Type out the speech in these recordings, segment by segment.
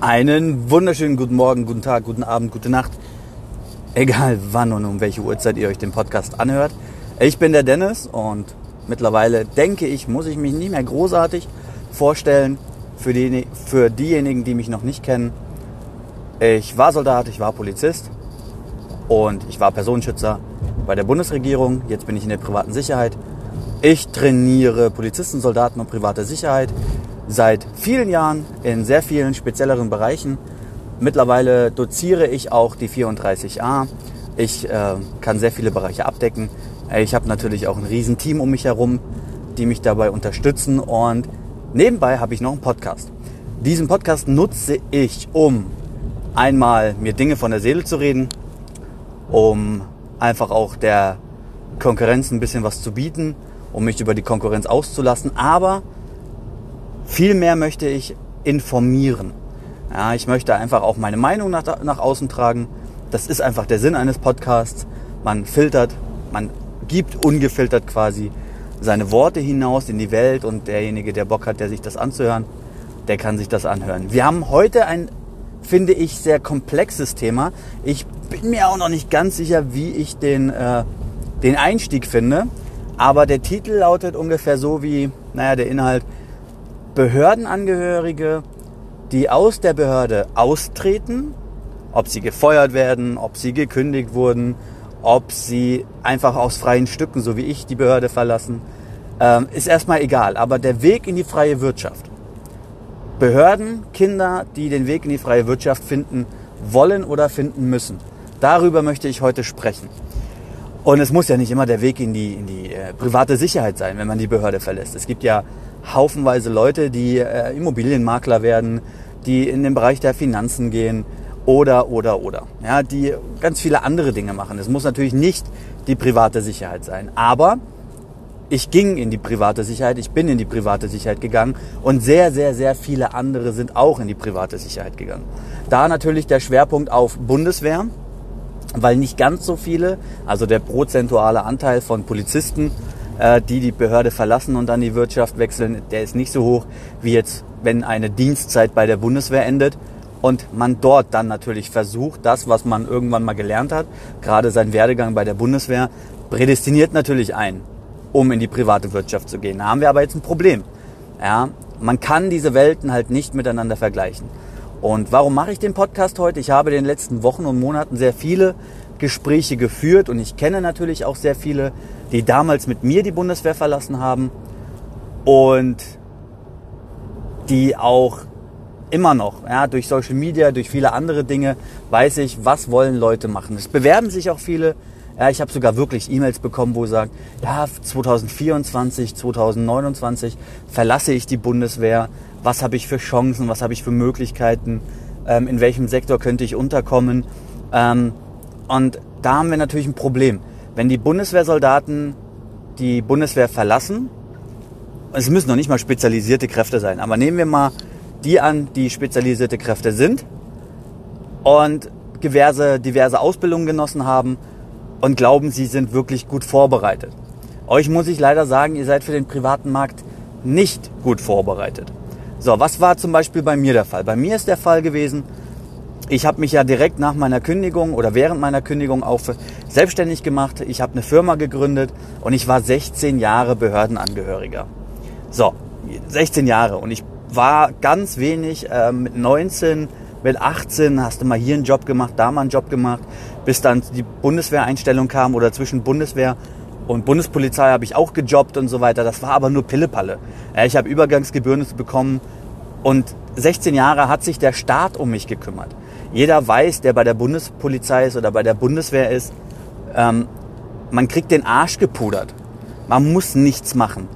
Einen wunderschönen guten Morgen, guten Tag, guten Abend, gute Nacht. Egal wann und um welche Uhrzeit ihr euch den Podcast anhört. Ich bin der Dennis und mittlerweile denke ich, muss ich mich nicht mehr großartig vorstellen für, die, für diejenigen, die mich noch nicht kennen. Ich war Soldat, ich war Polizist und ich war Personenschützer bei der Bundesregierung. Jetzt bin ich in der privaten Sicherheit. Ich trainiere Polizisten, Soldaten und private Sicherheit seit vielen Jahren in sehr vielen spezielleren Bereichen. Mittlerweile doziere ich auch die 34a. Ich äh, kann sehr viele Bereiche abdecken. Ich habe natürlich auch ein Riesenteam um mich herum, die mich dabei unterstützen. Und nebenbei habe ich noch einen Podcast. Diesen Podcast nutze ich, um einmal mir Dinge von der Seele zu reden, um einfach auch der Konkurrenz ein bisschen was zu bieten, um mich über die Konkurrenz auszulassen, aber Vielmehr möchte ich informieren. Ja, ich möchte einfach auch meine Meinung nach, nach außen tragen. Das ist einfach der Sinn eines Podcasts. Man filtert, man gibt ungefiltert quasi seine Worte hinaus in die Welt und derjenige, der Bock hat, der sich das anzuhören, der kann sich das anhören. Wir haben heute ein, finde ich, sehr komplexes Thema. Ich bin mir auch noch nicht ganz sicher, wie ich den, äh, den Einstieg finde. Aber der Titel lautet ungefähr so wie, naja, der Inhalt, Behördenangehörige, die aus der Behörde austreten, ob sie gefeuert werden, ob sie gekündigt wurden, ob sie einfach aus freien Stücken, so wie ich, die Behörde verlassen, ähm, ist erstmal egal. Aber der Weg in die freie Wirtschaft. Behörden, Kinder, die den Weg in die freie Wirtschaft finden wollen oder finden müssen. Darüber möchte ich heute sprechen. Und es muss ja nicht immer der Weg in die, in die äh, private Sicherheit sein, wenn man die Behörde verlässt. Es gibt ja haufenweise Leute, die äh, Immobilienmakler werden, die in den Bereich der Finanzen gehen oder, oder, oder. Ja, die ganz viele andere Dinge machen. Es muss natürlich nicht die private Sicherheit sein. Aber ich ging in die private Sicherheit, ich bin in die private Sicherheit gegangen und sehr, sehr, sehr viele andere sind auch in die private Sicherheit gegangen. Da natürlich der Schwerpunkt auf Bundeswehr, weil nicht ganz so viele, also der prozentuale Anteil von Polizisten die die Behörde verlassen und dann die Wirtschaft wechseln, der ist nicht so hoch wie jetzt, wenn eine Dienstzeit bei der Bundeswehr endet und man dort dann natürlich versucht, das, was man irgendwann mal gelernt hat, gerade sein Werdegang bei der Bundeswehr, prädestiniert natürlich ein, um in die private Wirtschaft zu gehen. Da haben wir aber jetzt ein Problem. Ja, man kann diese Welten halt nicht miteinander vergleichen. Und warum mache ich den Podcast heute? Ich habe in den letzten Wochen und Monaten sehr viele Gespräche geführt und ich kenne natürlich auch sehr viele, die damals mit mir die Bundeswehr verlassen haben und die auch immer noch, ja, durch Social Media, durch viele andere Dinge, weiß ich, was wollen Leute machen. Es bewerben sich auch viele. Ja, ich habe sogar wirklich E-Mails bekommen, wo sagt, ja, 2024, 2029 verlasse ich die Bundeswehr. Was habe ich für Chancen? Was habe ich für Möglichkeiten? Ähm, in welchem Sektor könnte ich unterkommen? Ähm, und da haben wir natürlich ein Problem. Wenn die Bundeswehrsoldaten die Bundeswehr verlassen, es müssen noch nicht mal spezialisierte Kräfte sein, aber nehmen wir mal die an, die spezialisierte Kräfte sind und diverse, diverse Ausbildungen genossen haben und glauben, sie sind wirklich gut vorbereitet. Euch muss ich leider sagen, ihr seid für den privaten Markt nicht gut vorbereitet. So, was war zum Beispiel bei mir der Fall? Bei mir ist der Fall gewesen, ich habe mich ja direkt nach meiner Kündigung oder während meiner Kündigung auch selbstständig gemacht. Ich habe eine Firma gegründet und ich war 16 Jahre Behördenangehöriger. So, 16 Jahre und ich war ganz wenig äh, mit 19, mit 18 hast du mal hier einen Job gemacht, da mal einen Job gemacht, bis dann die Bundeswehreinstellung kam oder zwischen Bundeswehr und Bundespolizei habe ich auch gejobbt und so weiter. Das war aber nur Pillepalle. Ich habe Übergangsgebühren bekommen und 16 Jahre hat sich der Staat um mich gekümmert. Jeder weiß, der bei der Bundespolizei ist oder bei der Bundeswehr ist, ähm, man kriegt den Arsch gepudert. Man muss nichts machen.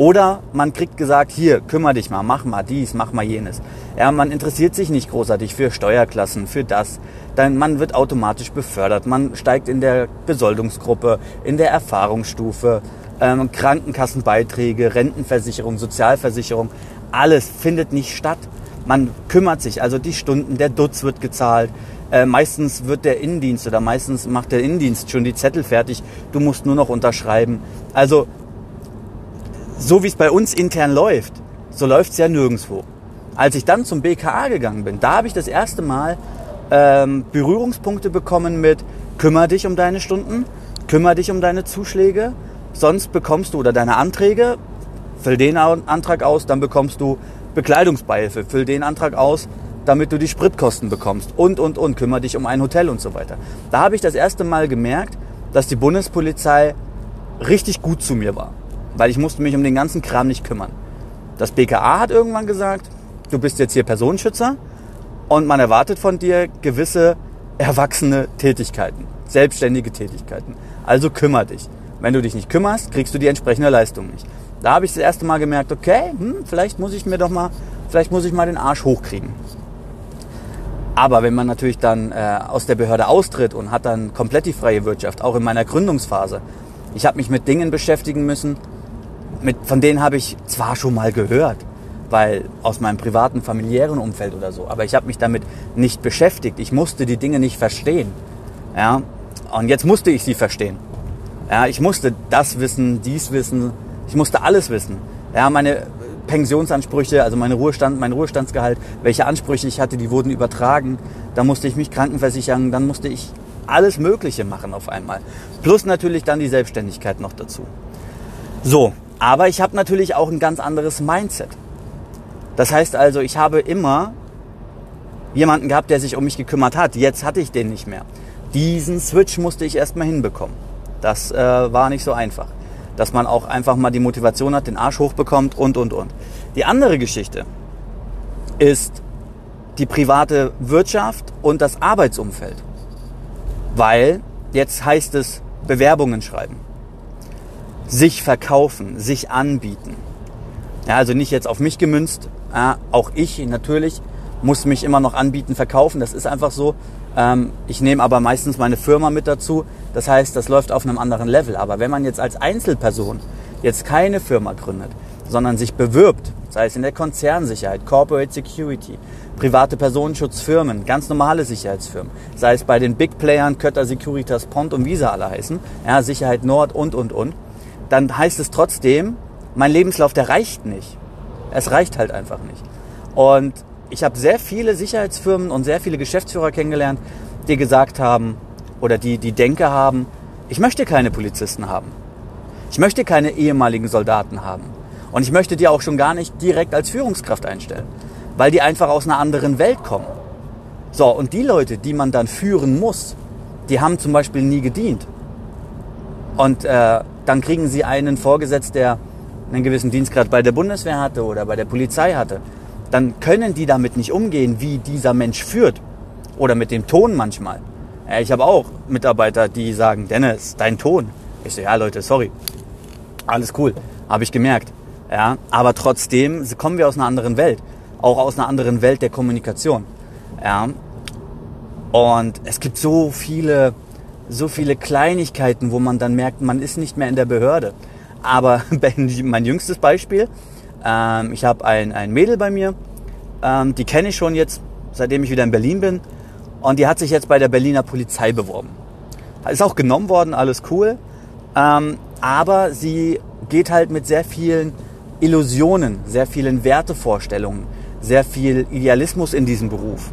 Oder man kriegt gesagt, hier, kümmere dich mal, mach mal dies, mach mal jenes. Ja, man interessiert sich nicht großartig für Steuerklassen, für das. Dann, man wird automatisch befördert. Man steigt in der Besoldungsgruppe, in der Erfahrungsstufe, ähm, Krankenkassenbeiträge, Rentenversicherung, Sozialversicherung. Alles findet nicht statt man kümmert sich, also die Stunden, der Dutz wird gezahlt. Äh, meistens wird der Innendienst oder meistens macht der Innendienst schon die Zettel fertig. Du musst nur noch unterschreiben. Also so wie es bei uns intern läuft, so läuft es ja nirgendwo. Als ich dann zum BKA gegangen bin, da habe ich das erste Mal ähm, Berührungspunkte bekommen mit kümmere dich um deine Stunden, kümmere dich um deine Zuschläge, sonst bekommst du oder deine Anträge, füll den Antrag aus, dann bekommst du Bekleidungsbeihilfe, füll den Antrag aus, damit du die Spritkosten bekommst und, und, und, kümmere dich um ein Hotel und so weiter. Da habe ich das erste Mal gemerkt, dass die Bundespolizei richtig gut zu mir war, weil ich musste mich um den ganzen Kram nicht kümmern. Das BKA hat irgendwann gesagt, du bist jetzt hier Personenschützer und man erwartet von dir gewisse erwachsene Tätigkeiten, selbstständige Tätigkeiten. Also kümmere dich. Wenn du dich nicht kümmerst, kriegst du die entsprechende Leistung nicht. Da habe ich das erste Mal gemerkt, okay, hm, vielleicht muss ich mir doch mal, vielleicht muss ich mal den Arsch hochkriegen. Aber wenn man natürlich dann äh, aus der Behörde austritt und hat dann komplett die freie Wirtschaft, auch in meiner Gründungsphase, ich habe mich mit Dingen beschäftigen müssen, mit, von denen habe ich zwar schon mal gehört, weil aus meinem privaten, familiären Umfeld oder so, aber ich habe mich damit nicht beschäftigt. Ich musste die Dinge nicht verstehen. Ja? Und jetzt musste ich sie verstehen. Ja, ich musste das wissen, dies wissen, ich musste alles wissen. Ja, meine Pensionsansprüche, also meine Ruhestand, mein Ruhestandsgehalt, welche Ansprüche ich hatte, die wurden übertragen. Da musste ich mich krankenversichern, dann musste ich alles Mögliche machen auf einmal. Plus natürlich dann die Selbstständigkeit noch dazu. So, aber ich habe natürlich auch ein ganz anderes Mindset. Das heißt also, ich habe immer jemanden gehabt, der sich um mich gekümmert hat. Jetzt hatte ich den nicht mehr. Diesen Switch musste ich erstmal hinbekommen. Das äh, war nicht so einfach. Dass man auch einfach mal die Motivation hat, den Arsch hochbekommt und, und, und. Die andere Geschichte ist die private Wirtschaft und das Arbeitsumfeld. Weil jetzt heißt es Bewerbungen schreiben, sich verkaufen, sich anbieten. Ja, also nicht jetzt auf mich gemünzt, ja, auch ich natürlich muss mich immer noch anbieten, verkaufen. Das ist einfach so. Ähm, ich nehme aber meistens meine Firma mit dazu. Das heißt, das läuft auf einem anderen Level. Aber wenn man jetzt als Einzelperson jetzt keine Firma gründet, sondern sich bewirbt, sei es in der Konzernsicherheit, Corporate Security, private Personenschutzfirmen, ganz normale Sicherheitsfirmen, sei es bei den Big Playern, Kötter, Securitas, Pont und sie alle heißen, ja, Sicherheit Nord und, und, und, dann heißt es trotzdem, mein Lebenslauf, der reicht nicht. Es reicht halt einfach nicht. Und ich habe sehr viele Sicherheitsfirmen und sehr viele Geschäftsführer kennengelernt, die gesagt haben oder die die Denke haben, ich möchte keine Polizisten haben. Ich möchte keine ehemaligen Soldaten haben. Und ich möchte die auch schon gar nicht direkt als Führungskraft einstellen, weil die einfach aus einer anderen Welt kommen. So, und die Leute, die man dann führen muss, die haben zum Beispiel nie gedient. Und äh, dann kriegen sie einen vorgesetzt, der einen gewissen Dienstgrad bei der Bundeswehr hatte oder bei der Polizei hatte dann können die damit nicht umgehen, wie dieser Mensch führt. Oder mit dem Ton manchmal. Ich habe auch Mitarbeiter, die sagen, Dennis, dein Ton. Ich so, ja Leute, sorry. Alles cool. Habe ich gemerkt. Ja, aber trotzdem kommen wir aus einer anderen Welt. Auch aus einer anderen Welt der Kommunikation. Ja. Und es gibt so viele, so viele Kleinigkeiten, wo man dann merkt, man ist nicht mehr in der Behörde. Aber mein jüngstes Beispiel, ähm, ich habe ein, ein Mädel bei mir, ähm, die kenne ich schon jetzt, seitdem ich wieder in Berlin bin. Und die hat sich jetzt bei der Berliner Polizei beworben. Ist auch genommen worden, alles cool. Ähm, aber sie geht halt mit sehr vielen Illusionen, sehr vielen Wertevorstellungen, sehr viel Idealismus in diesem Beruf.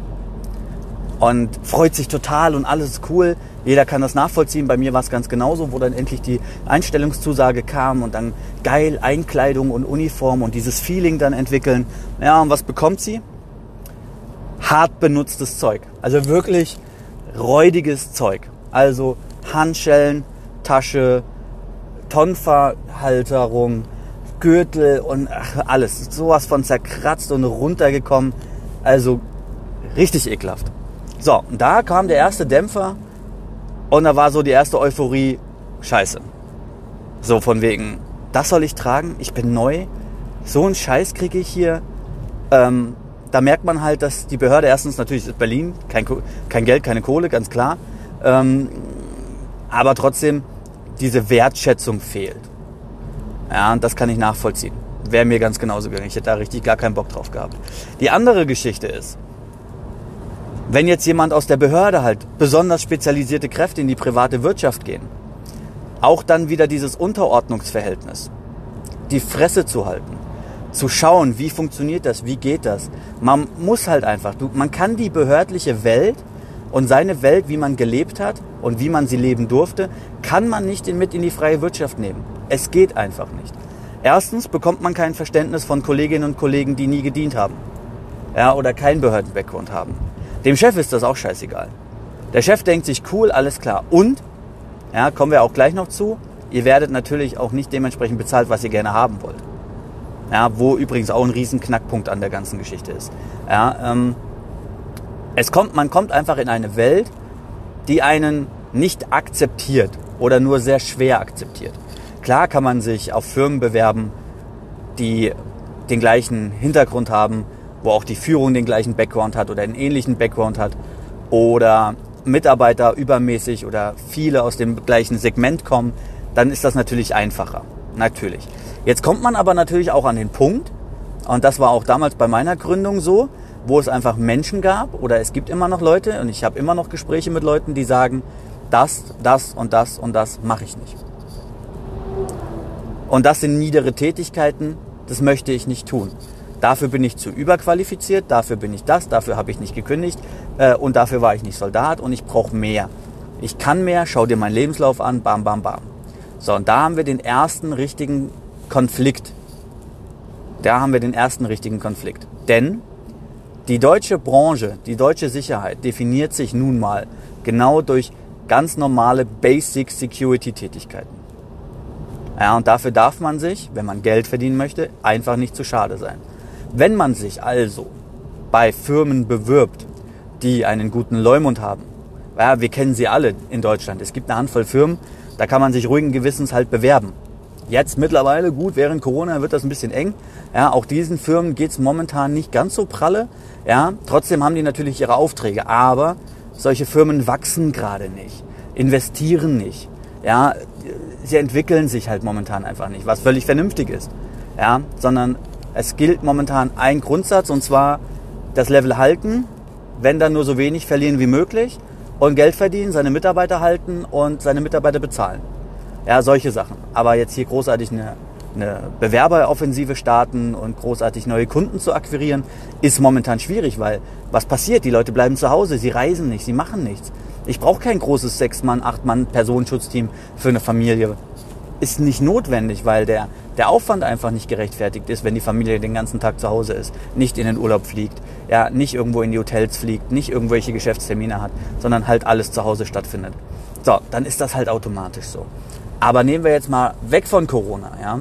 Und freut sich total und alles cool. Jeder kann das nachvollziehen. Bei mir war es ganz genauso, wo dann endlich die Einstellungszusage kam und dann geil Einkleidung und Uniform und dieses Feeling dann entwickeln. Ja, und was bekommt sie? Hart benutztes Zeug. Also wirklich räudiges Zeug. Also Handschellen, Tasche, Tonverhalterung, Gürtel und ach, alles. Sowas von zerkratzt und runtergekommen. Also richtig ekelhaft. So, und da kam der erste Dämpfer und da war so die erste Euphorie, scheiße. So von wegen, das soll ich tragen, ich bin neu, so einen Scheiß kriege ich hier. Ähm, da merkt man halt, dass die Behörde erstens natürlich ist Berlin, kein, kein Geld, keine Kohle, ganz klar. Ähm, aber trotzdem, diese Wertschätzung fehlt. Ja, und das kann ich nachvollziehen. Wäre mir ganz genauso gegangen. Ich hätte da richtig gar keinen Bock drauf gehabt. Die andere Geschichte ist, wenn jetzt jemand aus der Behörde halt besonders spezialisierte Kräfte in die private Wirtschaft gehen, auch dann wieder dieses Unterordnungsverhältnis, die Fresse zu halten, zu schauen, wie funktioniert das, wie geht das. Man muss halt einfach, du, man kann die behördliche Welt und seine Welt, wie man gelebt hat und wie man sie leben durfte, kann man nicht mit in die freie Wirtschaft nehmen. Es geht einfach nicht. Erstens bekommt man kein Verständnis von Kolleginnen und Kollegen, die nie gedient haben. Ja, oder keinen Behörden-Background haben. Dem Chef ist das auch scheißegal. Der Chef denkt sich, cool, alles klar. Und, ja, kommen wir auch gleich noch zu, ihr werdet natürlich auch nicht dementsprechend bezahlt, was ihr gerne haben wollt. Ja, wo übrigens auch ein riesen Knackpunkt an der ganzen Geschichte ist. Ja, ähm, es kommt, man kommt einfach in eine Welt, die einen nicht akzeptiert oder nur sehr schwer akzeptiert. Klar kann man sich auf Firmen bewerben, die den gleichen Hintergrund haben, wo auch die Führung den gleichen Background hat oder einen ähnlichen Background hat oder Mitarbeiter übermäßig oder viele aus dem gleichen Segment kommen, dann ist das natürlich einfacher. Natürlich. Jetzt kommt man aber natürlich auch an den Punkt, und das war auch damals bei meiner Gründung so, wo es einfach Menschen gab oder es gibt immer noch Leute und ich habe immer noch Gespräche mit Leuten, die sagen, das, das und das und das mache ich nicht. Und das sind niedere Tätigkeiten, das möchte ich nicht tun. Dafür bin ich zu überqualifiziert, dafür bin ich das, dafür habe ich nicht gekündigt äh, und dafür war ich nicht Soldat und ich brauche mehr. Ich kann mehr, schau dir meinen Lebenslauf an, bam, bam, bam. So, und da haben wir den ersten richtigen Konflikt. Da haben wir den ersten richtigen Konflikt. Denn die deutsche Branche, die deutsche Sicherheit definiert sich nun mal genau durch ganz normale Basic Security Tätigkeiten. Ja, und dafür darf man sich, wenn man Geld verdienen möchte, einfach nicht zu schade sein. Wenn man sich also bei Firmen bewirbt, die einen guten Leumund haben, ja, wir kennen sie alle in Deutschland. Es gibt eine Handvoll Firmen, da kann man sich ruhigen Gewissens halt bewerben. Jetzt mittlerweile, gut, während Corona wird das ein bisschen eng. Ja, auch diesen Firmen geht's momentan nicht ganz so pralle. Ja, trotzdem haben die natürlich ihre Aufträge. Aber solche Firmen wachsen gerade nicht, investieren nicht. Ja, sie entwickeln sich halt momentan einfach nicht, was völlig vernünftig ist. Ja, sondern es gilt momentan ein Grundsatz und zwar das Level halten, wenn dann nur so wenig verlieren wie möglich und Geld verdienen, seine Mitarbeiter halten und seine Mitarbeiter bezahlen. Ja, solche Sachen. Aber jetzt hier großartig eine, eine Bewerberoffensive starten und großartig neue Kunden zu akquirieren, ist momentan schwierig, weil was passiert? Die Leute bleiben zu Hause, sie reisen nicht, sie machen nichts. Ich brauche kein großes Sechs-Mann, Acht-Mann-Personenschutzteam für eine Familie. Ist nicht notwendig, weil der, der Aufwand einfach nicht gerechtfertigt ist, wenn die Familie den ganzen Tag zu Hause ist, nicht in den Urlaub fliegt, ja, nicht irgendwo in die Hotels fliegt, nicht irgendwelche Geschäftstermine hat, sondern halt alles zu Hause stattfindet. So, dann ist das halt automatisch so. Aber nehmen wir jetzt mal weg von Corona, ja.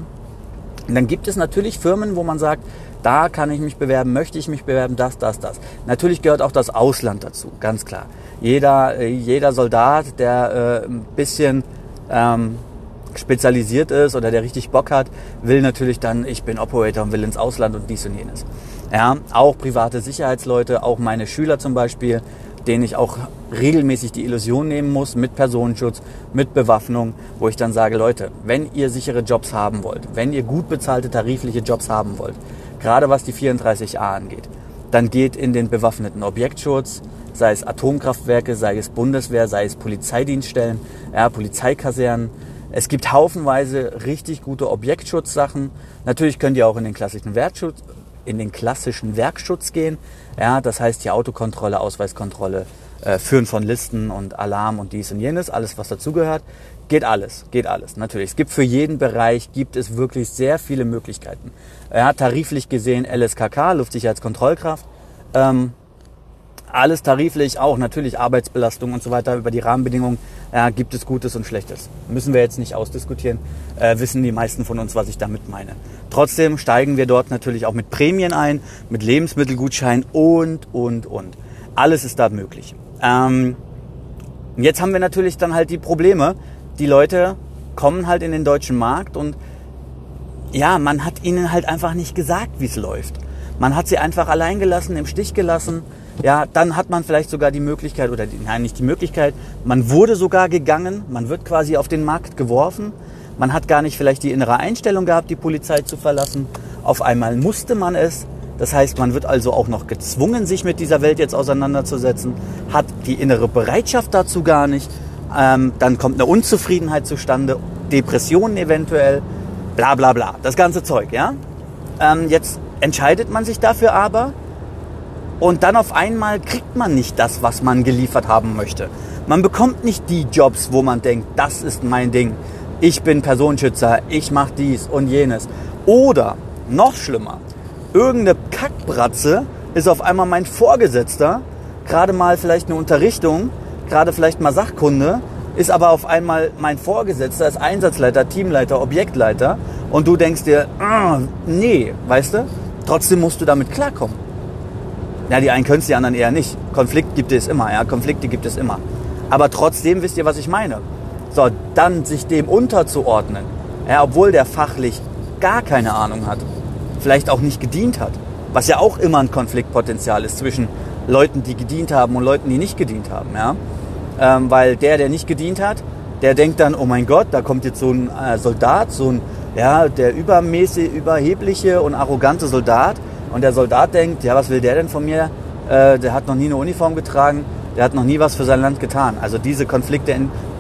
Und dann gibt es natürlich Firmen, wo man sagt, da kann ich mich bewerben, möchte ich mich bewerben, das, das, das. Natürlich gehört auch das Ausland dazu, ganz klar. Jeder, äh, jeder Soldat, der äh, ein bisschen ähm, spezialisiert ist oder der richtig Bock hat, will natürlich dann, ich bin Operator und will ins Ausland und dies und jenes. Ja, auch private Sicherheitsleute, auch meine Schüler zum Beispiel, denen ich auch regelmäßig die Illusion nehmen muss mit Personenschutz, mit Bewaffnung, wo ich dann sage, Leute, wenn ihr sichere Jobs haben wollt, wenn ihr gut bezahlte tarifliche Jobs haben wollt, gerade was die 34a angeht, dann geht in den bewaffneten Objektschutz, sei es Atomkraftwerke, sei es Bundeswehr, sei es Polizeidienststellen, ja, Polizeikasernen. Es gibt haufenweise richtig gute Objektschutzsachen. Natürlich könnt ihr auch in den klassischen Wertschutz, in den klassischen Werkschutz gehen. Ja, das heißt die Autokontrolle, Ausweiskontrolle, äh, Führen von Listen und Alarm und dies und jenes, alles was dazugehört. Geht alles, geht alles, natürlich. Es gibt für jeden Bereich, gibt es wirklich sehr viele Möglichkeiten. Ja, tariflich gesehen LSKK, Luftsicherheitskontrollkraft. Ähm, alles tariflich, auch natürlich Arbeitsbelastung und so weiter, über die Rahmenbedingungen ja, gibt es Gutes und Schlechtes. Müssen wir jetzt nicht ausdiskutieren, äh, wissen die meisten von uns, was ich damit meine. Trotzdem steigen wir dort natürlich auch mit Prämien ein, mit Lebensmittelgutscheinen und, und, und. Alles ist da möglich. Ähm, jetzt haben wir natürlich dann halt die Probleme. Die Leute kommen halt in den deutschen Markt und ja, man hat ihnen halt einfach nicht gesagt, wie es läuft. Man hat sie einfach allein gelassen, im Stich gelassen ja, dann hat man vielleicht sogar die Möglichkeit, oder die, nein, nicht die Möglichkeit, man wurde sogar gegangen, man wird quasi auf den Markt geworfen, man hat gar nicht vielleicht die innere Einstellung gehabt, die Polizei zu verlassen. Auf einmal musste man es. Das heißt, man wird also auch noch gezwungen, sich mit dieser Welt jetzt auseinanderzusetzen, hat die innere Bereitschaft dazu gar nicht. Ähm, dann kommt eine Unzufriedenheit zustande, Depressionen eventuell, bla bla bla. Das ganze Zeug, ja? Ähm, jetzt entscheidet man sich dafür aber und dann auf einmal kriegt man nicht das, was man geliefert haben möchte. Man bekommt nicht die Jobs, wo man denkt, das ist mein Ding. Ich bin Personenschützer, ich mache dies und jenes. Oder noch schlimmer, irgendeine Kackbratze ist auf einmal mein Vorgesetzter, gerade mal vielleicht eine Unterrichtung, gerade vielleicht mal Sachkunde, ist aber auf einmal mein Vorgesetzter, ist Einsatzleiter, Teamleiter, Objektleiter und du denkst dir, ah, nee, weißt du, trotzdem musst du damit klarkommen. Ja, die einen können es, die anderen eher nicht. Konflikt gibt es immer, ja, Konflikte gibt es immer. Aber trotzdem wisst ihr, was ich meine. So, dann sich dem unterzuordnen, ja, obwohl der fachlich gar keine Ahnung hat, vielleicht auch nicht gedient hat, was ja auch immer ein Konfliktpotenzial ist zwischen Leuten, die gedient haben und Leuten, die nicht gedient haben, ja. Ähm, weil der, der nicht gedient hat, der denkt dann, oh mein Gott, da kommt jetzt so ein äh, Soldat, so ein, ja, der übermäßig, überhebliche und arrogante Soldat. Und der Soldat denkt, ja, was will der denn von mir? Äh, der hat noch nie eine Uniform getragen, der hat noch nie was für sein Land getan. Also diese Konflikte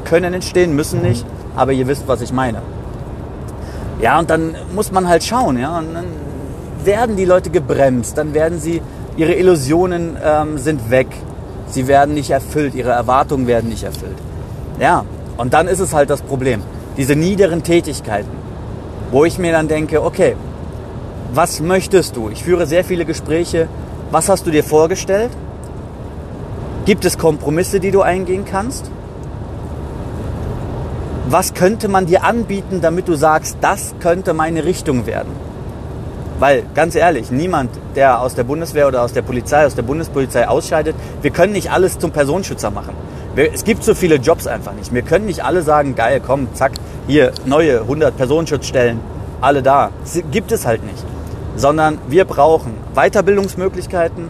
können entstehen, müssen nicht, aber ihr wisst, was ich meine. Ja, und dann muss man halt schauen, ja, und dann werden die Leute gebremst, dann werden sie, ihre Illusionen ähm, sind weg, sie werden nicht erfüllt, ihre Erwartungen werden nicht erfüllt. Ja, und dann ist es halt das Problem, diese niederen Tätigkeiten, wo ich mir dann denke, okay, was möchtest du? Ich führe sehr viele Gespräche, was hast du dir vorgestellt? Gibt es Kompromisse, die du eingehen kannst? Was könnte man dir anbieten, damit du sagst, das könnte meine Richtung werden? Weil, ganz ehrlich, niemand, der aus der Bundeswehr oder aus der Polizei, aus der Bundespolizei ausscheidet, wir können nicht alles zum Personenschützer machen. Es gibt so viele Jobs einfach nicht. Wir können nicht alle sagen, geil, komm, zack, hier, neue 100 Personenschutzstellen, alle da. Das gibt es halt nicht. Sondern wir brauchen Weiterbildungsmöglichkeiten,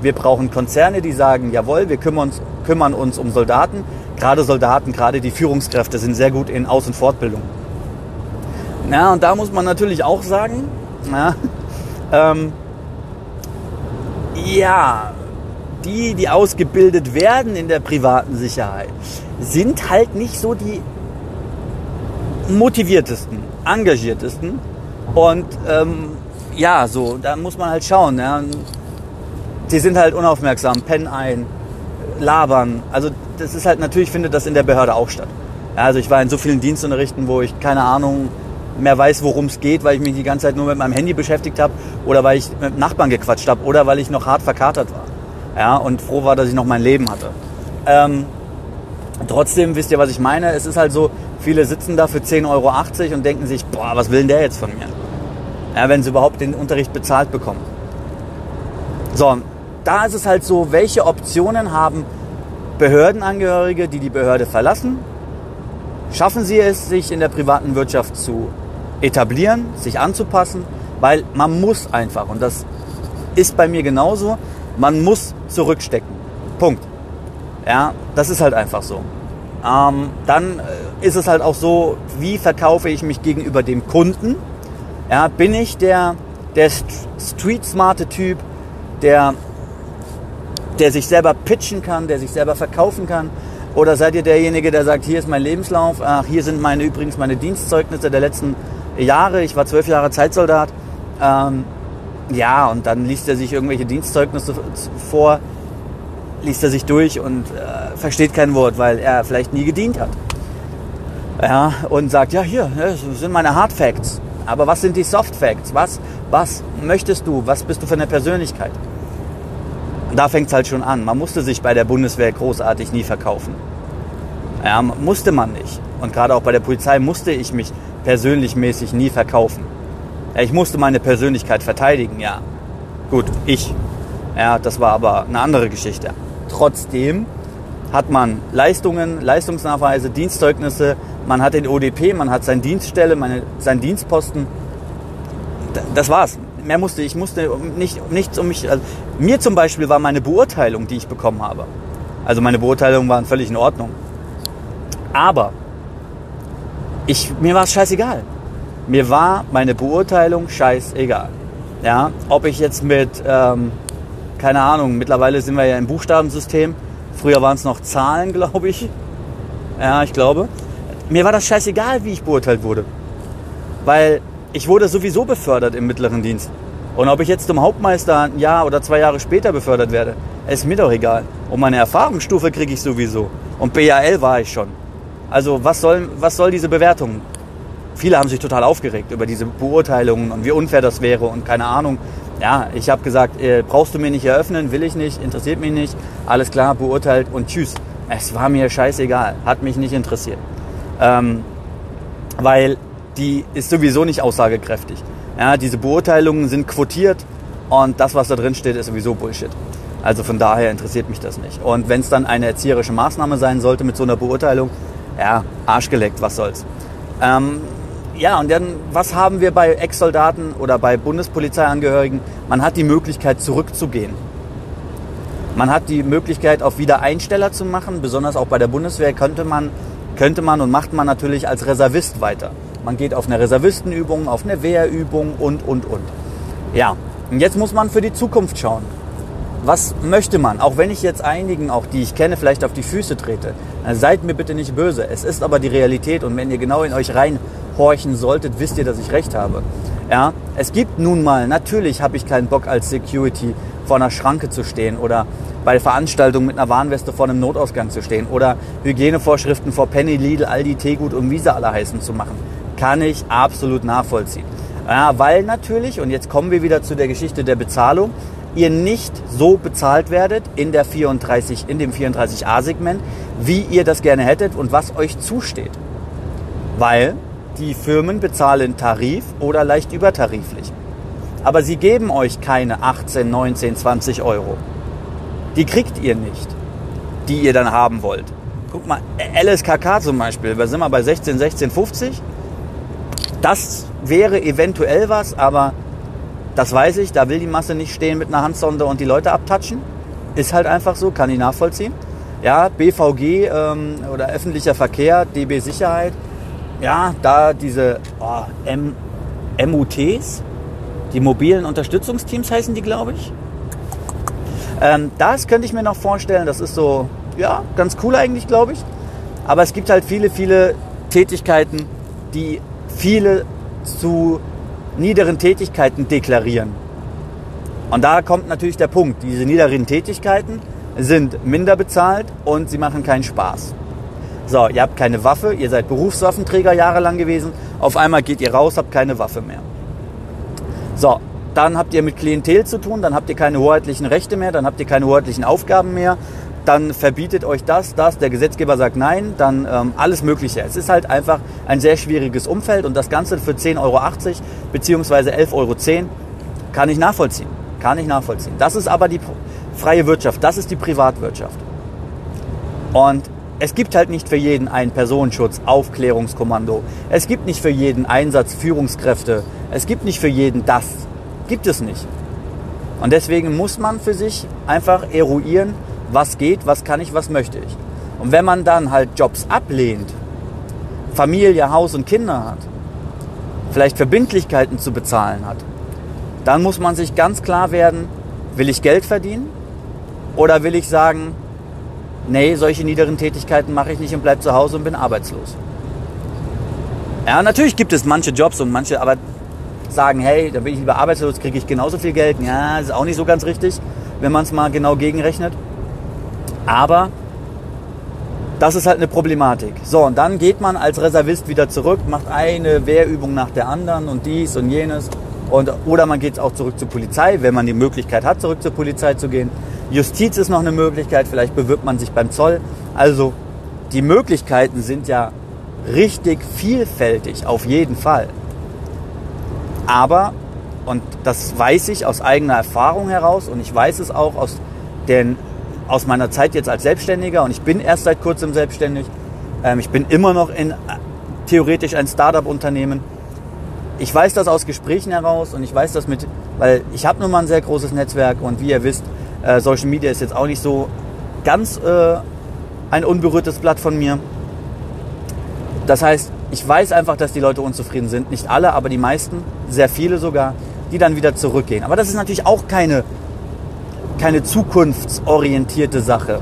wir brauchen Konzerne, die sagen, jawohl, wir kümmern uns, kümmern uns um Soldaten. Gerade Soldaten, gerade die Führungskräfte sind sehr gut in Aus- und Fortbildung. Na, und da muss man natürlich auch sagen, na, ähm, ja, die, die ausgebildet werden in der privaten Sicherheit, sind halt nicht so die motiviertesten, engagiertesten. Und ähm, ja, so, da muss man halt schauen. Ja die sind halt unaufmerksam, pennen ein, labern. Also das ist halt, natürlich findet das in der Behörde auch statt. Ja, also ich war in so vielen Dienstunterrichten, wo ich keine Ahnung mehr weiß, worum es geht, weil ich mich die ganze Zeit nur mit meinem Handy beschäftigt habe oder weil ich mit Nachbarn gequatscht habe oder weil ich noch hart verkatert war. Ja, und froh war, dass ich noch mein Leben hatte. Ähm, trotzdem wisst ihr, was ich meine. Es ist halt so, viele sitzen da für 10,80 Euro und denken sich, boah, was will denn der jetzt von mir? Ja, wenn sie überhaupt den Unterricht bezahlt bekommen. So, da ist es halt so, welche Optionen haben Behördenangehörige, die die Behörde verlassen? Schaffen sie es, sich in der privaten Wirtschaft zu etablieren, sich anzupassen? Weil man muss einfach, und das ist bei mir genauso, man muss zurückstecken. Punkt. Ja, das ist halt einfach so. Ähm, dann äh, ist es halt auch so, wie verkaufe ich mich gegenüber dem Kunden? Ja, bin ich der, der street-smarte Typ, der der sich selber pitchen kann, der sich selber verkaufen kann? Oder seid ihr derjenige, der sagt, hier ist mein Lebenslauf, ach, hier sind meine übrigens meine Dienstzeugnisse der letzten Jahre, ich war zwölf Jahre Zeitsoldat. Ähm, ja, und dann liest er sich irgendwelche Dienstzeugnisse vor, liest er sich durch und äh, versteht kein Wort, weil er vielleicht nie gedient hat. Ja, und sagt, ja, hier, das sind meine Hard Facts. Aber was sind die Soft Facts? Was, was möchtest du? Was bist du für eine Persönlichkeit? da fängt es halt schon an. Man musste sich bei der Bundeswehr großartig nie verkaufen. Ja, musste man nicht. Und gerade auch bei der Polizei musste ich mich persönlich mäßig nie verkaufen. Ja, ich musste meine Persönlichkeit verteidigen, ja. Gut, ich. Ja, das war aber eine andere Geschichte. Trotzdem hat man Leistungen, Leistungsnachweise, Dienstzeugnisse, man hat den ODP, man hat seine Dienststelle, meine, seinen Dienstposten. Das war's mehr musste ich musste nicht nichts um mich. Also mir zum Beispiel war meine Beurteilung, die ich bekommen habe. Also meine Beurteilungen waren völlig in Ordnung. Aber ich, mir war es scheißegal. Mir war meine Beurteilung scheißegal. Ja, ob ich jetzt mit, ähm, keine Ahnung, mittlerweile sind wir ja im Buchstabensystem. Früher waren es noch Zahlen, glaube ich. Ja, ich glaube. Mir war das scheißegal, wie ich beurteilt wurde. Weil ich wurde sowieso befördert im mittleren Dienst. Und ob ich jetzt zum Hauptmeister ein Jahr oder zwei Jahre später befördert werde, ist mir doch egal. Und meine Erfahrungsstufe kriege ich sowieso. Und BAL war ich schon. Also was soll, was soll diese Bewertung? Viele haben sich total aufgeregt über diese Beurteilungen und wie unfair das wäre und keine Ahnung. Ja, ich habe gesagt, äh, brauchst du mir nicht eröffnen, will ich nicht, interessiert mich nicht. Alles klar, beurteilt und tschüss. Es war mir scheißegal, hat mich nicht interessiert. Ähm, weil die ist sowieso nicht aussagekräftig. Ja, diese Beurteilungen sind quotiert und das, was da drin steht, ist sowieso Bullshit. Also von daher interessiert mich das nicht. Und wenn es dann eine erzieherische Maßnahme sein sollte mit so einer Beurteilung, ja, arschgeleckt, was soll's. Ähm, ja, und dann, was haben wir bei Ex-Soldaten oder bei Bundespolizeiangehörigen? Man hat die Möglichkeit, zurückzugehen. Man hat die Möglichkeit, auf Wiedereinsteller zu machen. Besonders auch bei der Bundeswehr könnte man, könnte man und macht man natürlich als Reservist weiter. Man geht auf eine Reservistenübung, auf eine Wehrübung und, und, und. Ja, und jetzt muss man für die Zukunft schauen. Was möchte man? Auch wenn ich jetzt einigen, auch die ich kenne, vielleicht auf die Füße trete. Seid mir bitte nicht böse. Es ist aber die Realität und wenn ihr genau in euch reinhorchen solltet, wisst ihr, dass ich recht habe. Ja, es gibt nun mal, natürlich habe ich keinen Bock als Security vor einer Schranke zu stehen oder bei Veranstaltungen mit einer Warnweste vor einem Notausgang zu stehen oder Hygienevorschriften vor Penny, Lidl, Aldi, Tegut und wie sie alle heißen zu machen. Kann ich absolut nachvollziehen. Ja, weil natürlich, und jetzt kommen wir wieder zu der Geschichte der Bezahlung, ihr nicht so bezahlt werdet in, der 34, in dem 34a-Segment, wie ihr das gerne hättet und was euch zusteht. Weil die Firmen bezahlen Tarif oder leicht übertariflich. Aber sie geben euch keine 18, 19, 20 Euro. Die kriegt ihr nicht, die ihr dann haben wollt. Guck mal, LSKK zum Beispiel, da sind wir bei 16, 16, 50. Das wäre eventuell was, aber das weiß ich, da will die Masse nicht stehen mit einer Handsonde und die Leute abtatschen. Ist halt einfach so, kann ich nachvollziehen. Ja, BVG ähm, oder öffentlicher Verkehr, DB Sicherheit, ja, da diese oh, M MUTs, die mobilen Unterstützungsteams heißen die, glaube ich. Ähm, das könnte ich mir noch vorstellen, das ist so, ja, ganz cool eigentlich, glaube ich. Aber es gibt halt viele, viele Tätigkeiten, die viele zu niederen Tätigkeiten deklarieren. Und da kommt natürlich der Punkt. Diese niederen Tätigkeiten sind minder bezahlt und sie machen keinen Spaß. So, ihr habt keine Waffe, ihr seid Berufswaffenträger jahrelang gewesen, auf einmal geht ihr raus, habt keine Waffe mehr. So, dann habt ihr mit Klientel zu tun, dann habt ihr keine hoheitlichen Rechte mehr, dann habt ihr keine hoheitlichen Aufgaben mehr, dann verbietet euch das, das, der Gesetzgeber sagt nein, dann ähm, alles Mögliche. Es ist halt einfach ein sehr schwieriges Umfeld und das Ganze für 10,80 Euro beziehungsweise 11,10 Euro kann ich nachvollziehen. Kann ich nachvollziehen. Das ist aber die freie Wirtschaft, das ist die Privatwirtschaft. Und es gibt halt nicht für jeden einen Personenschutz, Aufklärungskommando. Es gibt nicht für jeden Einsatz Führungskräfte. Es gibt nicht für jeden das. Gibt es nicht. Und deswegen muss man für sich einfach eruieren, was geht, was kann ich, was möchte ich. Und wenn man dann halt Jobs ablehnt, Familie, Haus und Kinder hat, vielleicht Verbindlichkeiten zu bezahlen hat, dann muss man sich ganz klar werden, will ich Geld verdienen oder will ich sagen, nee, solche niederen Tätigkeiten mache ich nicht und bleibe zu Hause und bin arbeitslos. Ja, natürlich gibt es manche Jobs und manche, aber sagen, hey, da bin ich lieber arbeitslos, kriege ich genauso viel Geld. Ja, ist auch nicht so ganz richtig, wenn man es mal genau gegenrechnet. Aber das ist halt eine Problematik. So, und dann geht man als Reservist wieder zurück, macht eine Wehrübung nach der anderen und dies und jenes. Und, oder man geht auch zurück zur Polizei, wenn man die Möglichkeit hat, zurück zur Polizei zu gehen. Justiz ist noch eine Möglichkeit, vielleicht bewirbt man sich beim Zoll. Also die Möglichkeiten sind ja richtig vielfältig, auf jeden Fall. Aber, und das weiß ich aus eigener Erfahrung heraus und ich weiß es auch aus den aus meiner Zeit jetzt als Selbstständiger und ich bin erst seit kurzem selbstständig. Ähm, ich bin immer noch in äh, theoretisch ein Startup-Unternehmen. Ich weiß das aus Gesprächen heraus und ich weiß das mit, weil ich habe nun mal ein sehr großes Netzwerk und wie ihr wisst, äh, Social Media ist jetzt auch nicht so ganz äh, ein unberührtes Blatt von mir. Das heißt, ich weiß einfach, dass die Leute unzufrieden sind. Nicht alle, aber die meisten, sehr viele sogar, die dann wieder zurückgehen. Aber das ist natürlich auch keine keine zukunftsorientierte Sache.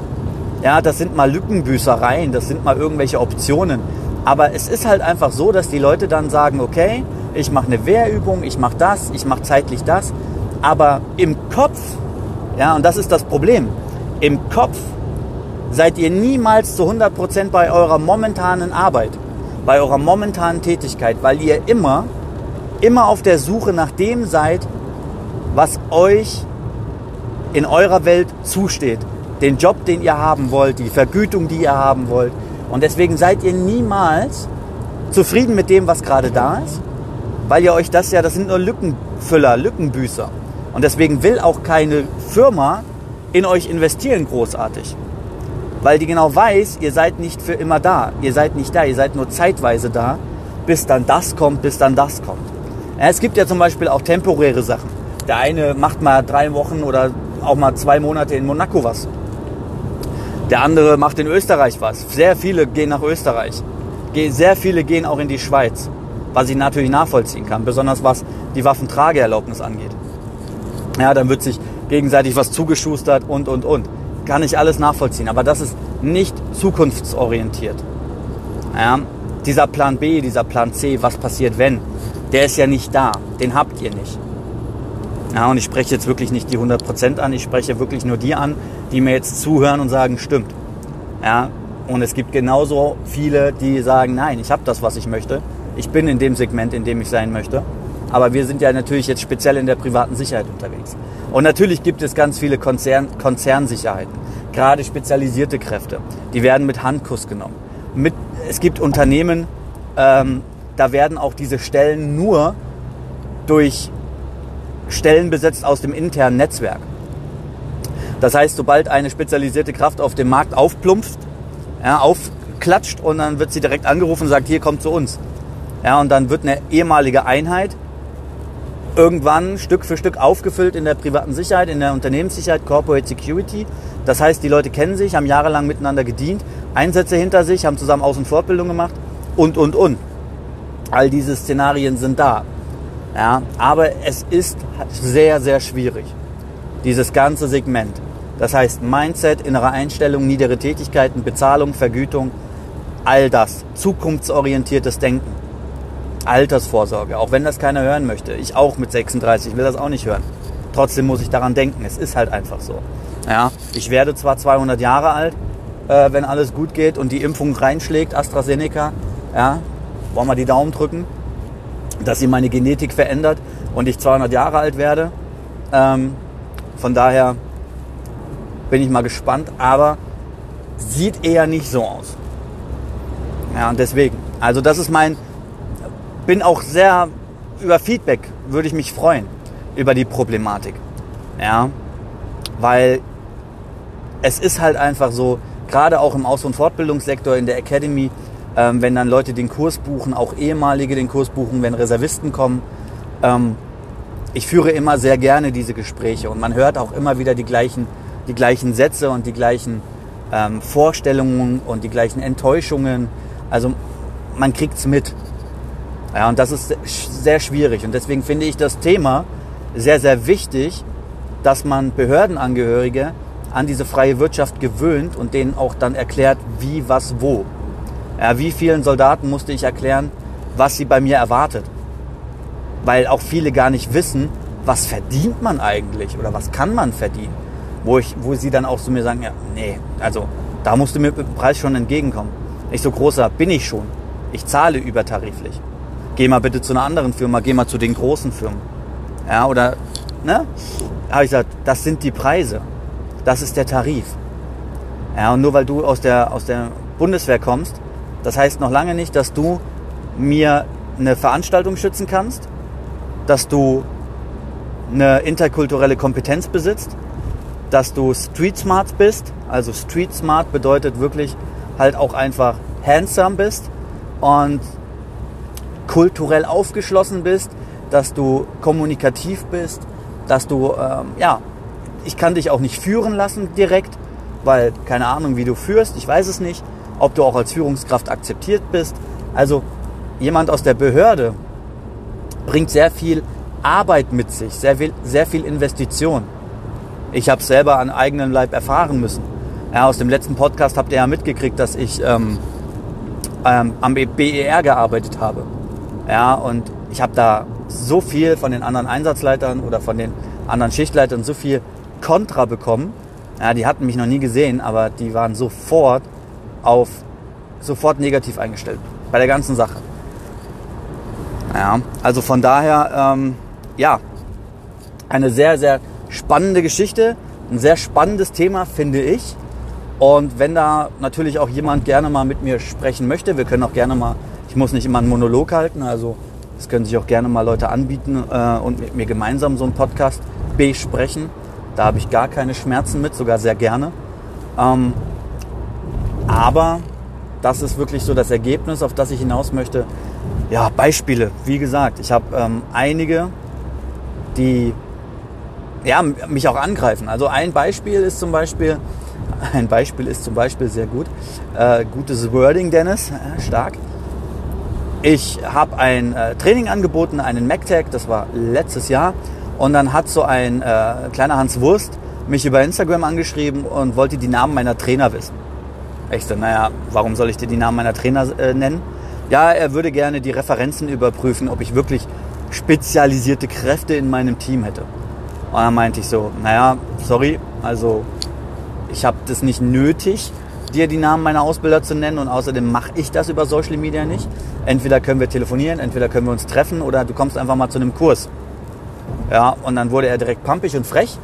Ja, das sind mal Lückenbüßereien, das sind mal irgendwelche Optionen. Aber es ist halt einfach so, dass die Leute dann sagen, okay, ich mache eine Wehrübung, ich mache das, ich mache zeitlich das. Aber im Kopf, ja, und das ist das Problem, im Kopf seid ihr niemals zu 100% bei eurer momentanen Arbeit, bei eurer momentanen Tätigkeit, weil ihr immer, immer auf der Suche nach dem seid, was euch in eurer Welt zusteht. Den Job, den ihr haben wollt, die Vergütung, die ihr haben wollt. Und deswegen seid ihr niemals zufrieden mit dem, was gerade da ist, weil ihr euch das ja, das sind nur Lückenfüller, Lückenbüßer. Und deswegen will auch keine Firma in euch investieren großartig. Weil die genau weiß, ihr seid nicht für immer da. Ihr seid nicht da, ihr seid nur zeitweise da, bis dann das kommt, bis dann das kommt. Es gibt ja zum Beispiel auch temporäre Sachen. Der eine macht mal drei Wochen oder auch mal zwei Monate in Monaco was. Der andere macht in Österreich was. Sehr viele gehen nach Österreich. Sehr viele gehen auch in die Schweiz, was ich natürlich nachvollziehen kann, besonders was die Waffentrageerlaubnis angeht. Ja, dann wird sich gegenseitig was zugeschustert und, und, und. Kann ich alles nachvollziehen, aber das ist nicht zukunftsorientiert. Ja, dieser Plan B, dieser Plan C, was passiert wenn, der ist ja nicht da, den habt ihr nicht. Ja, und ich spreche jetzt wirklich nicht die 100% an, ich spreche wirklich nur die an, die mir jetzt zuhören und sagen, stimmt. Ja, und es gibt genauso viele, die sagen, nein, ich habe das, was ich möchte. Ich bin in dem Segment, in dem ich sein möchte. Aber wir sind ja natürlich jetzt speziell in der privaten Sicherheit unterwegs. Und natürlich gibt es ganz viele Konzern, Konzernsicherheiten, gerade spezialisierte Kräfte. Die werden mit Handkuss genommen. Mit, es gibt Unternehmen, ähm, da werden auch diese Stellen nur durch Stellen besetzt aus dem internen Netzwerk. Das heißt, sobald eine spezialisierte Kraft auf dem Markt aufplumpft, ja, aufklatscht und dann wird sie direkt angerufen und sagt, hier kommt zu uns. Ja, und dann wird eine ehemalige Einheit irgendwann Stück für Stück aufgefüllt in der privaten Sicherheit, in der Unternehmenssicherheit, Corporate Security. Das heißt, die Leute kennen sich, haben jahrelang miteinander gedient, Einsätze hinter sich, haben zusammen Aus- und Fortbildung gemacht und, und, und. All diese Szenarien sind da. Ja, aber es ist sehr, sehr schwierig, dieses ganze Segment. Das heißt Mindset, innere Einstellung, niedere Tätigkeiten, Bezahlung, Vergütung, all das. Zukunftsorientiertes Denken. Altersvorsorge, auch wenn das keiner hören möchte. Ich auch mit 36 will das auch nicht hören. Trotzdem muss ich daran denken. Es ist halt einfach so. Ja, ich werde zwar 200 Jahre alt, äh, wenn alles gut geht und die Impfung reinschlägt, AstraZeneca. Ja, wollen wir die Daumen drücken, dass sie meine Genetik verändert und ich 200 Jahre alt werde. Ähm, von daher bin ich mal gespannt, aber sieht eher nicht so aus. Ja, und deswegen. Also das ist mein, bin auch sehr über Feedback, würde ich mich freuen, über die Problematik. Ja, weil es ist halt einfach so, gerade auch im Aus- und Fortbildungssektor, in der Academy, ähm, wenn dann Leute den Kurs buchen, auch ehemalige den Kurs buchen, wenn Reservisten kommen. Ähm, ich führe immer sehr gerne diese Gespräche und man hört auch immer wieder die gleichen die gleichen Sätze und die gleichen ähm, Vorstellungen und die gleichen Enttäuschungen. Also man kriegt es mit. Ja, und das ist sehr schwierig. Und deswegen finde ich das Thema sehr, sehr wichtig, dass man Behördenangehörige an diese freie Wirtschaft gewöhnt und denen auch dann erklärt, wie, was, wo. Ja, wie vielen Soldaten musste ich erklären, was sie bei mir erwartet. Weil auch viele gar nicht wissen, was verdient man eigentlich oder was kann man verdienen wo, ich, wo sie dann auch zu mir sagen, ja, nee, also da musst du mir mit dem Preis schon entgegenkommen. Ich so großer bin ich schon. Ich zahle übertariflich. Geh mal bitte zu einer anderen Firma, geh mal zu den großen Firmen. Ja, oder, ne? Habe ich gesagt, das sind die Preise. Das ist der Tarif. Ja, und nur weil du aus der, aus der Bundeswehr kommst, das heißt noch lange nicht, dass du mir eine Veranstaltung schützen kannst, dass du eine interkulturelle Kompetenz besitzt, dass du street smart bist. Also street smart bedeutet wirklich halt auch einfach handsome bist und kulturell aufgeschlossen bist, dass du kommunikativ bist, dass du, ähm, ja, ich kann dich auch nicht führen lassen direkt, weil keine Ahnung, wie du führst, ich weiß es nicht, ob du auch als Führungskraft akzeptiert bist. Also jemand aus der Behörde bringt sehr viel Arbeit mit sich, sehr viel, sehr viel Investition. Ich habe es selber an eigenem Leib erfahren müssen. Ja, aus dem letzten Podcast habt ihr ja mitgekriegt, dass ich ähm, ähm, am BER gearbeitet habe. Ja, und ich habe da so viel von den anderen Einsatzleitern oder von den anderen Schichtleitern so viel Kontra bekommen. Ja, die hatten mich noch nie gesehen, aber die waren sofort auf sofort negativ eingestellt bei der ganzen Sache. Ja, also von daher, ähm, ja, eine sehr, sehr spannende Geschichte, ein sehr spannendes Thema, finde ich. Und wenn da natürlich auch jemand gerne mal mit mir sprechen möchte, wir können auch gerne mal, ich muss nicht immer einen Monolog halten, also es können sich auch gerne mal Leute anbieten äh, und mit mir gemeinsam so einen Podcast besprechen. Da habe ich gar keine Schmerzen mit, sogar sehr gerne. Ähm, aber das ist wirklich so das Ergebnis, auf das ich hinaus möchte. Ja, Beispiele. Wie gesagt, ich habe ähm, einige, die ja, mich auch angreifen. Also ein Beispiel ist zum Beispiel, ein Beispiel ist zum Beispiel sehr gut. Äh, gutes Wording, Dennis, äh, stark. Ich habe ein äh, Training angeboten, einen MacTag, das war letztes Jahr. Und dann hat so ein äh, kleiner Hans Wurst mich über Instagram angeschrieben und wollte die Namen meiner Trainer wissen. Ich so, naja, warum soll ich dir die Namen meiner Trainer äh, nennen? Ja, er würde gerne die Referenzen überprüfen, ob ich wirklich spezialisierte Kräfte in meinem Team hätte. Und dann meinte ich so, naja, sorry, also ich habe das nicht nötig, dir die Namen meiner Ausbilder zu nennen und außerdem mache ich das über Social Media nicht. Entweder können wir telefonieren, entweder können wir uns treffen oder du kommst einfach mal zu einem Kurs. Ja, und dann wurde er direkt pampig und frech.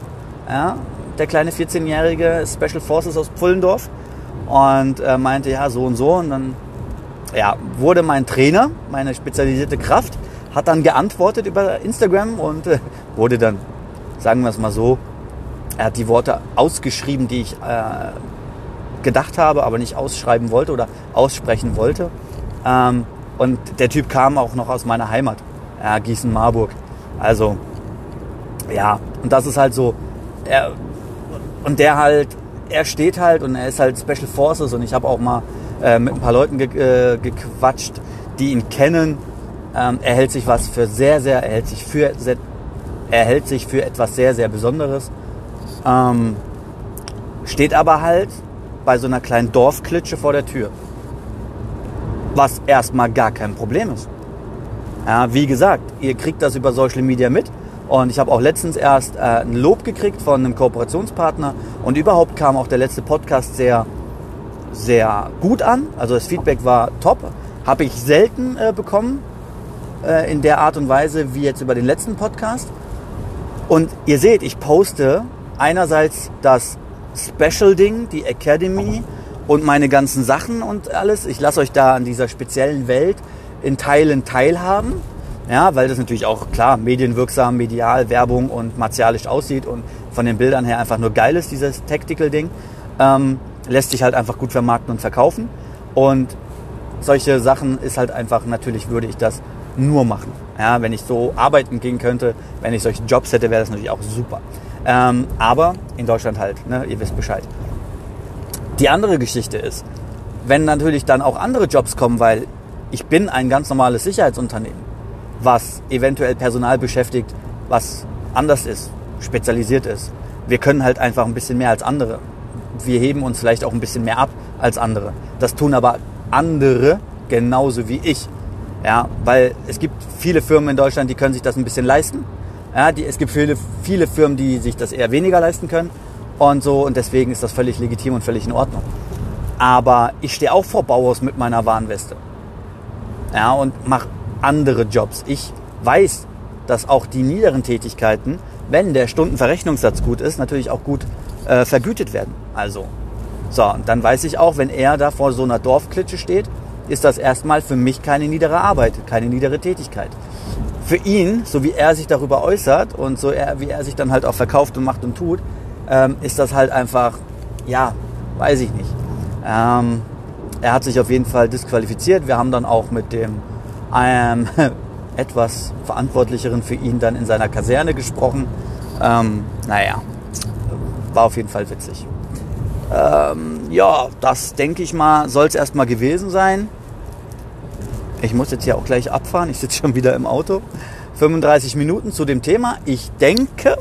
Ja, der kleine 14-jährige Special Forces aus Pfullendorf und äh, meinte, ja, so und so. Und dann ja, wurde mein Trainer, meine spezialisierte Kraft, hat dann geantwortet über Instagram und äh, wurde dann, sagen wir es mal so, er hat die Worte ausgeschrieben, die ich äh, gedacht habe, aber nicht ausschreiben wollte oder aussprechen wollte. Ähm, und der Typ kam auch noch aus meiner Heimat, ja, Gießen-Marburg. Also, ja, und das ist halt so, er, und der halt, er steht halt und er ist halt Special Forces und ich habe auch mal äh, mit ein paar Leuten ge äh, gequatscht, die ihn kennen. Ähm, er hält sich was für sehr, sehr, er hält sich für, sehr, er hält sich für etwas sehr, sehr Besonderes. Ähm, steht aber halt bei so einer kleinen Dorfklitsche vor der Tür. Was erstmal gar kein Problem ist. Ja, wie gesagt, ihr kriegt das über Social Media mit. Und ich habe auch letztens erst äh, ein Lob gekriegt von einem Kooperationspartner. Und überhaupt kam auch der letzte Podcast sehr, sehr gut an. Also das Feedback war top. Habe ich selten äh, bekommen äh, in der Art und Weise wie jetzt über den letzten Podcast. Und ihr seht, ich poste einerseits das Special-Ding, die Academy und meine ganzen Sachen und alles. Ich lasse euch da an dieser speziellen Welt in Teilen teilhaben. Ja, weil das natürlich auch klar medienwirksam, medial, Werbung und martialisch aussieht und von den Bildern her einfach nur geil ist, dieses Tactical-Ding. Ähm, lässt sich halt einfach gut vermarkten und verkaufen. Und solche Sachen ist halt einfach, natürlich würde ich das nur machen. Ja, wenn ich so arbeiten gehen könnte, wenn ich solche Jobs hätte, wäre das natürlich auch super. Ähm, aber in Deutschland halt, ne, ihr wisst Bescheid. Die andere Geschichte ist, wenn natürlich dann auch andere Jobs kommen, weil ich bin ein ganz normales Sicherheitsunternehmen, was eventuell Personal beschäftigt, was anders ist, spezialisiert ist. Wir können halt einfach ein bisschen mehr als andere. Wir heben uns vielleicht auch ein bisschen mehr ab als andere. Das tun aber andere genauso wie ich. Ja, weil es gibt viele Firmen in Deutschland, die können sich das ein bisschen leisten ja, die, es gibt viele, viele Firmen, die sich das eher weniger leisten können und so und deswegen ist das völlig legitim und völlig in Ordnung. Aber ich stehe auch vor Bauhaus mit meiner Warnweste. Ja, und mache andere Jobs. Ich weiß, dass auch die niederen Tätigkeiten, wenn der Stundenverrechnungssatz gut ist, natürlich auch gut äh, vergütet werden. Also, so, und dann weiß ich auch, wenn er da vor so einer Dorfklitsche steht, ist das erstmal für mich keine niedere Arbeit, keine niedere Tätigkeit für ihn, so wie er sich darüber äußert und so er, wie er sich dann halt auch verkauft und macht und tut, ähm, ist das halt einfach, ja, weiß ich nicht. Ähm, er hat sich auf jeden Fall disqualifiziert. Wir haben dann auch mit dem ähm, etwas Verantwortlicheren für ihn dann in seiner Kaserne gesprochen. Ähm, naja, war auf jeden Fall witzig. Ähm, ja, das denke ich mal, soll es erstmal gewesen sein. Ich muss jetzt hier auch gleich abfahren. Ich sitze schon wieder im Auto. 35 Minuten zu dem Thema. Ich denke,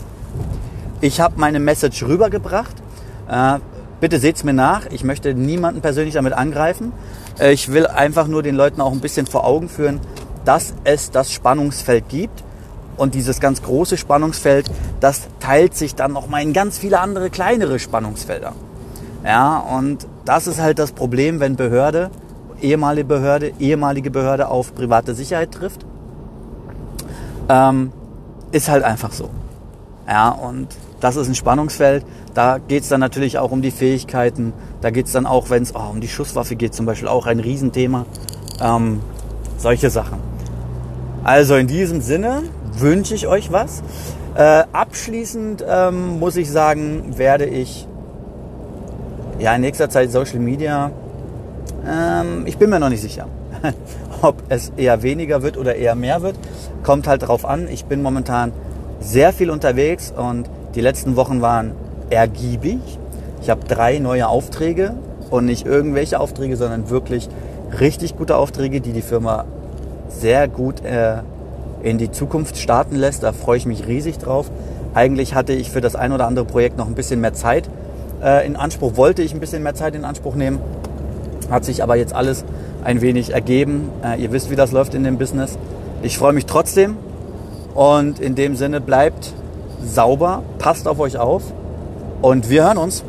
ich habe meine Message rübergebracht. Äh, bitte seht's mir nach. Ich möchte niemanden persönlich damit angreifen. Äh, ich will einfach nur den Leuten auch ein bisschen vor Augen führen, dass es das Spannungsfeld gibt. Und dieses ganz große Spannungsfeld, das teilt sich dann noch mal in ganz viele andere kleinere Spannungsfelder. Ja, und das ist halt das Problem, wenn Behörde, ehemalige Behörde, ehemalige Behörde auf private Sicherheit trifft. Ähm, ist halt einfach so. Ja, und das ist ein Spannungsfeld. Da geht es dann natürlich auch um die Fähigkeiten. Da geht es dann auch, wenn es oh, um die Schusswaffe geht, zum Beispiel auch ein Riesenthema. Ähm, solche Sachen. Also in diesem Sinne wünsche ich euch was. Äh, abschließend ähm, muss ich sagen, werde ich ja in nächster Zeit Social Media, ähm, ich bin mir noch nicht sicher, ob es eher weniger wird oder eher mehr wird. Kommt halt drauf an. Ich bin momentan sehr viel unterwegs und die letzten Wochen waren ergiebig. Ich habe drei neue Aufträge und nicht irgendwelche Aufträge, sondern wirklich richtig gute Aufträge, die die Firma sehr gut äh, in die Zukunft starten lässt. Da freue ich mich riesig drauf. Eigentlich hatte ich für das ein oder andere Projekt noch ein bisschen mehr Zeit äh, in Anspruch, wollte ich ein bisschen mehr Zeit in Anspruch nehmen. Hat sich aber jetzt alles ein wenig ergeben. Äh, ihr wisst, wie das läuft in dem Business. Ich freue mich trotzdem und in dem Sinne bleibt sauber, passt auf euch auf und wir hören uns.